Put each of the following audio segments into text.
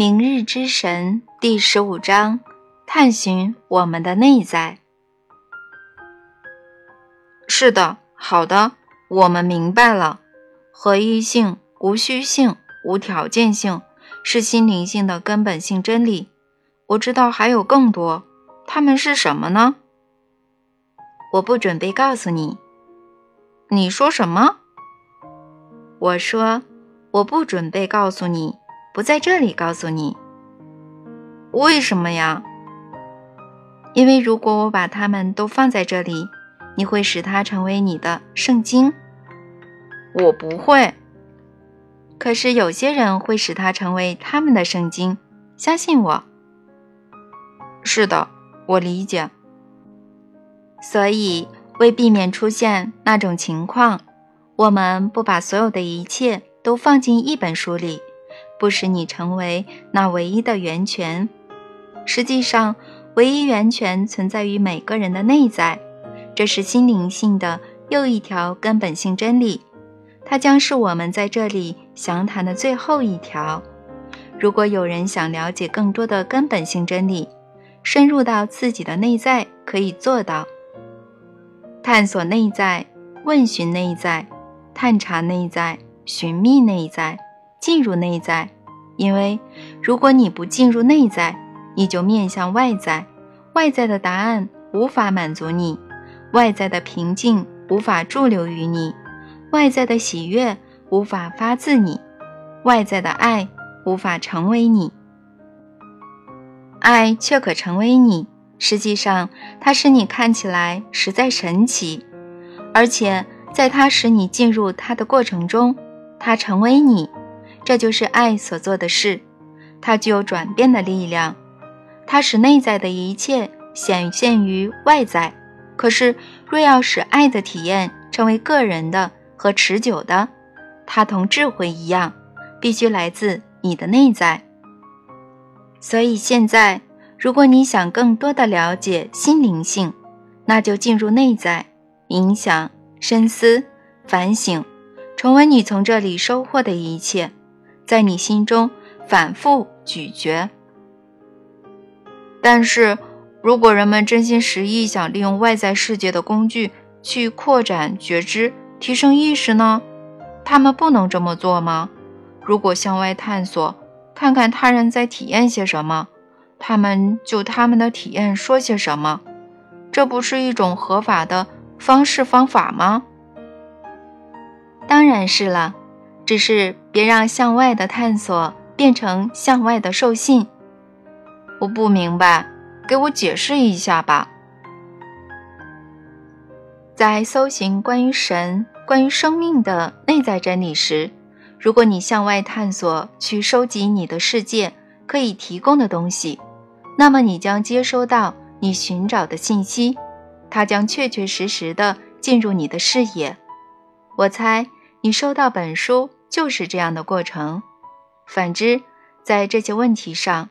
明日之神第十五章：探寻我们的内在。是的，好的，我们明白了。合一性、无虚性、无条件性是心灵性的根本性真理。我知道还有更多，它们是什么呢？我不准备告诉你。你说什么？我说我不准备告诉你。不在这里告诉你，为什么呀？因为如果我把它们都放在这里，你会使它成为你的圣经。我不会。可是有些人会使它成为他们的圣经，相信我。是的，我理解。所以，为避免出现那种情况，我们不把所有的一切都放进一本书里。不使你成为那唯一的源泉。实际上，唯一源泉存在于每个人的内在，这是心灵性的又一条根本性真理。它将是我们在这里详谈的最后一条。如果有人想了解更多的根本性真理，深入到自己的内在，可以做到探索内在、问询内在、探查内在、寻觅内在。进入内在，因为如果你不进入内在，你就面向外在，外在的答案无法满足你，外在的平静无法驻留于你，外在的喜悦无法发自你，外在的爱无法成为你，爱却可成为你。实际上，它使你看起来实在神奇，而且在它使你进入它的过程中，它成为你。这就是爱所做的事，它具有转变的力量，它使内在的一切显现于外在。可是，若要使爱的体验成为个人的和持久的，它同智慧一样，必须来自你的内在。所以，现在，如果你想更多的了解心灵性，那就进入内在，冥想、深思、反省，重温你从这里收获的一切。在你心中反复咀嚼。但是，如果人们真心实意想利用外在世界的工具去扩展觉知、提升意识呢？他们不能这么做吗？如果向外探索，看看他人在体验些什么，他们就他们的体验说些什么，这不是一种合法的方式方法吗？当然是了。只是别让向外的探索变成向外的受信。我不明白，给我解释一下吧。在搜寻关于神、关于生命的内在真理时，如果你向外探索去收集你的世界可以提供的东西，那么你将接收到你寻找的信息，它将确确实实的进入你的视野。我猜你收到本书。就是这样的过程。反之，在这些问题上，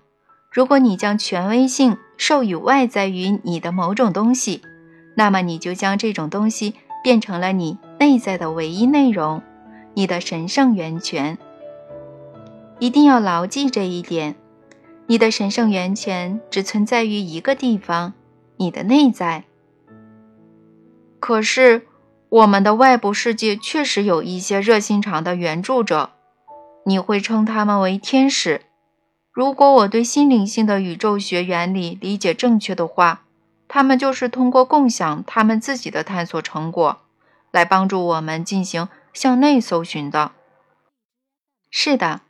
如果你将权威性授予外在于你的某种东西，那么你就将这种东西变成了你内在的唯一内容，你的神圣源泉。一定要牢记这一点：你的神圣源泉只存在于一个地方——你的内在。可是。我们的外部世界确实有一些热心肠的援助者，你会称他们为天使。如果我对心灵性的宇宙学原理理解正确的话，他们就是通过共享他们自己的探索成果，来帮助我们进行向内搜寻的。是的，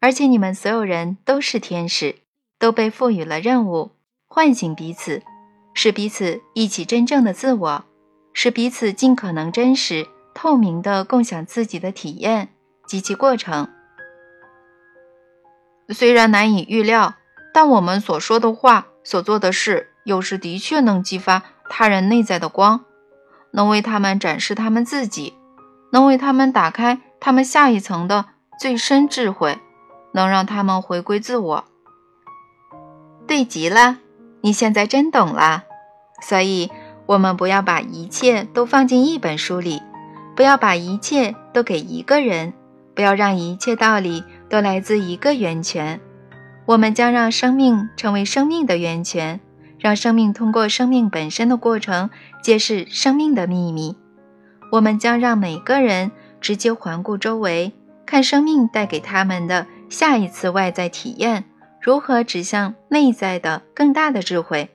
而且你们所有人都是天使，都被赋予了任务，唤醒彼此，使彼此一起真正的自我。使彼此尽可能真实、透明地共享自己的体验及其过程。虽然难以预料，但我们所说的话、所做的事，有时的确能激发他人内在的光，能为他们展示他们自己，能为他们打开他们下一层的最深智慧，能让他们回归自我。对极了，你现在真懂了，所以。我们不要把一切都放进一本书里，不要把一切都给一个人，不要让一切道理都来自一个源泉。我们将让生命成为生命的源泉，让生命通过生命本身的过程揭示生命的秘密。我们将让每个人直接环顾周围，看生命带给他们的下一次外在体验如何指向内在的更大的智慧。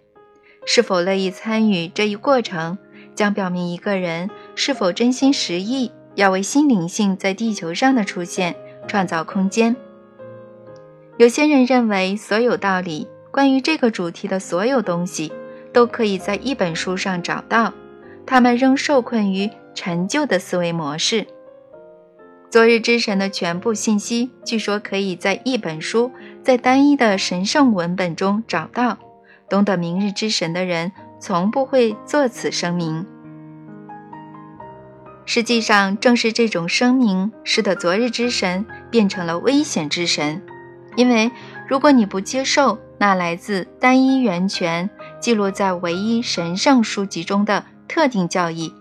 是否乐意参与这一过程，将表明一个人是否真心实意要为新灵性在地球上的出现创造空间。有些人认为，所有道理关于这个主题的所有东西都可以在一本书上找到，他们仍受困于陈旧的思维模式。昨日之神的全部信息，据说可以在一本书，在单一的神圣文本中找到。懂得明日之神的人，从不会作此声明。实际上，正是这种声明，使得昨日之神变成了危险之神。因为，如果你不接受那来自单一源泉、记录在唯一神圣书籍中的特定教义，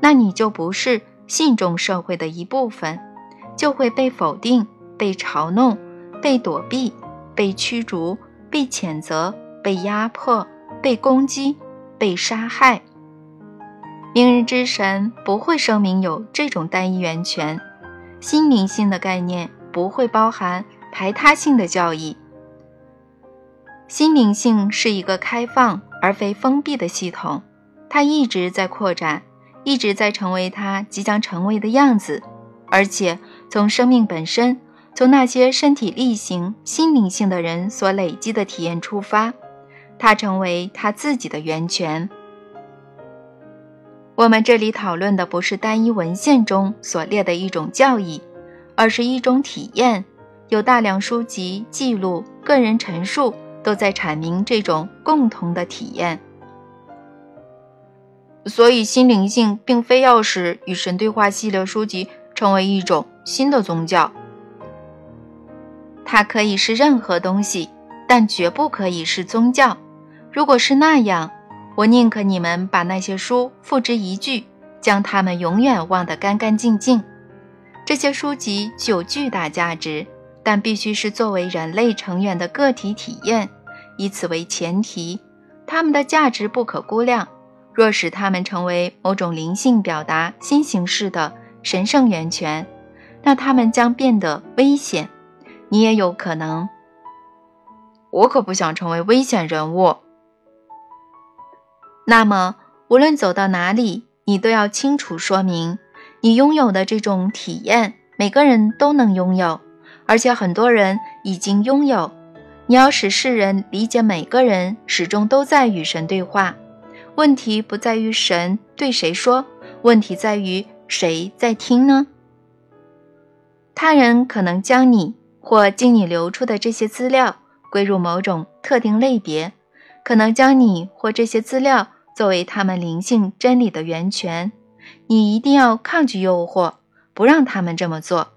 那你就不是信众社会的一部分，就会被否定、被嘲弄、被躲避、被驱逐、被谴责、被压迫、被攻击、被杀害。明日之神不会声明有这种单一源泉，心灵性的概念不会包含。排他性的教义，心灵性是一个开放而非封闭的系统，它一直在扩展，一直在成为它即将成为的样子。而且从生命本身，从那些身体力行、心灵性的人所累积的体验出发，它成为他自己的源泉。我们这里讨论的不是单一文献中所列的一种教义，而是一种体验。有大量书籍记录、个人陈述都在阐明这种共同的体验，所以新灵性并非要使与神对话系列书籍成为一种新的宗教。它可以是任何东西，但绝不可以是宗教。如果是那样，我宁可你们把那些书付之一炬，将它们永远忘得干干净净。这些书籍具有巨大价值。但必须是作为人类成员的个体体验，以此为前提，它们的价值不可估量。若使它们成为某种灵性表达新形式的神圣源泉，那它们将变得危险。你也有可能。我可不想成为危险人物。那么，无论走到哪里，你都要清楚说明，你拥有的这种体验，每个人都能拥有。而且很多人已经拥有。你要使世人理解，每个人始终都在与神对话。问题不在于神对谁说，问题在于谁在听呢？他人可能将你或经你流出的这些资料归入某种特定类别，可能将你或这些资料作为他们灵性真理的源泉。你一定要抗拒诱惑，不让他们这么做。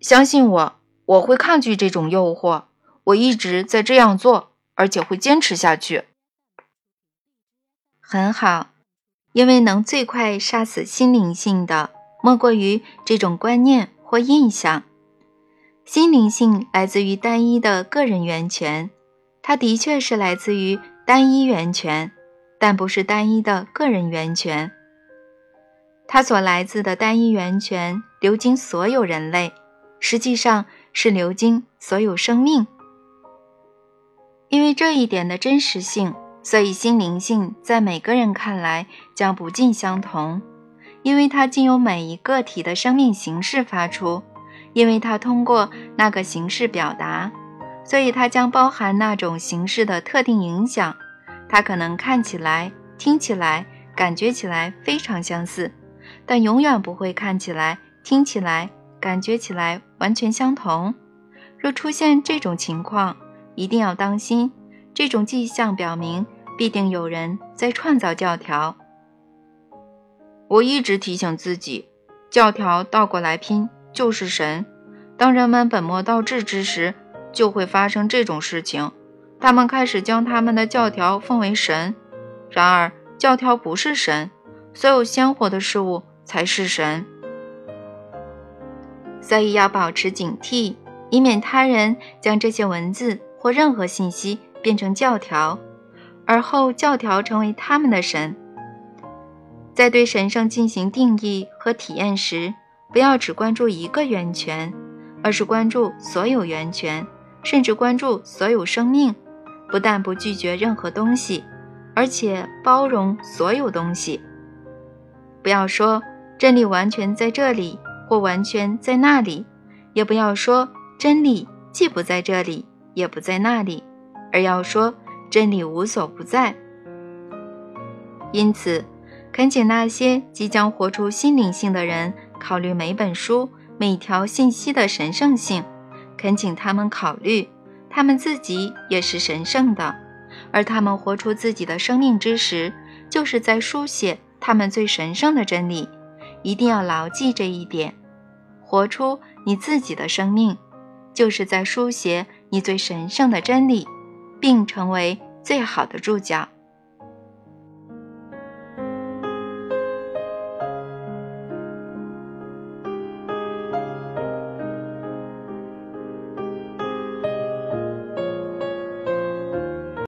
相信我，我会抗拒这种诱惑。我一直在这样做，而且会坚持下去。很好，因为能最快杀死心灵性的，莫过于这种观念或印象。心灵性来自于单一的个人源泉，它的确是来自于单一源泉，但不是单一的个人源泉。它所来自的单一源泉流经所有人类。实际上是流经所有生命，因为这一点的真实性，所以心灵性在每个人看来将不尽相同，因为它经由每一个体的生命形式发出，因为它通过那个形式表达，所以它将包含那种形式的特定影响。它可能看起来、听起来、感觉起来非常相似，但永远不会看起来、听起来。感觉起来完全相同。若出现这种情况，一定要当心。这种迹象表明，必定有人在创造教条。我一直提醒自己，教条倒过来拼就是神。当人们本末倒置之时，就会发生这种事情。他们开始将他们的教条奉为神。然而，教条不是神，所有鲜活的事物才是神。所以要保持警惕，以免他人将这些文字或任何信息变成教条，而后教条成为他们的神。在对神圣进行定义和体验时，不要只关注一个源泉，而是关注所有源泉，甚至关注所有生命。不但不拒绝任何东西，而且包容所有东西。不要说真理完全在这里或完全在那里，也不要说真理既不在这里也不在那里，而要说真理无所不在。因此。恳请那些即将活出心灵性的人考虑每本书、每条信息的神圣性。恳请他们考虑，他们自己也是神圣的，而他们活出自己的生命之时，就是在书写他们最神圣的真理。一定要牢记这一点：活出你自己的生命，就是在书写你最神圣的真理，并成为最好的注脚。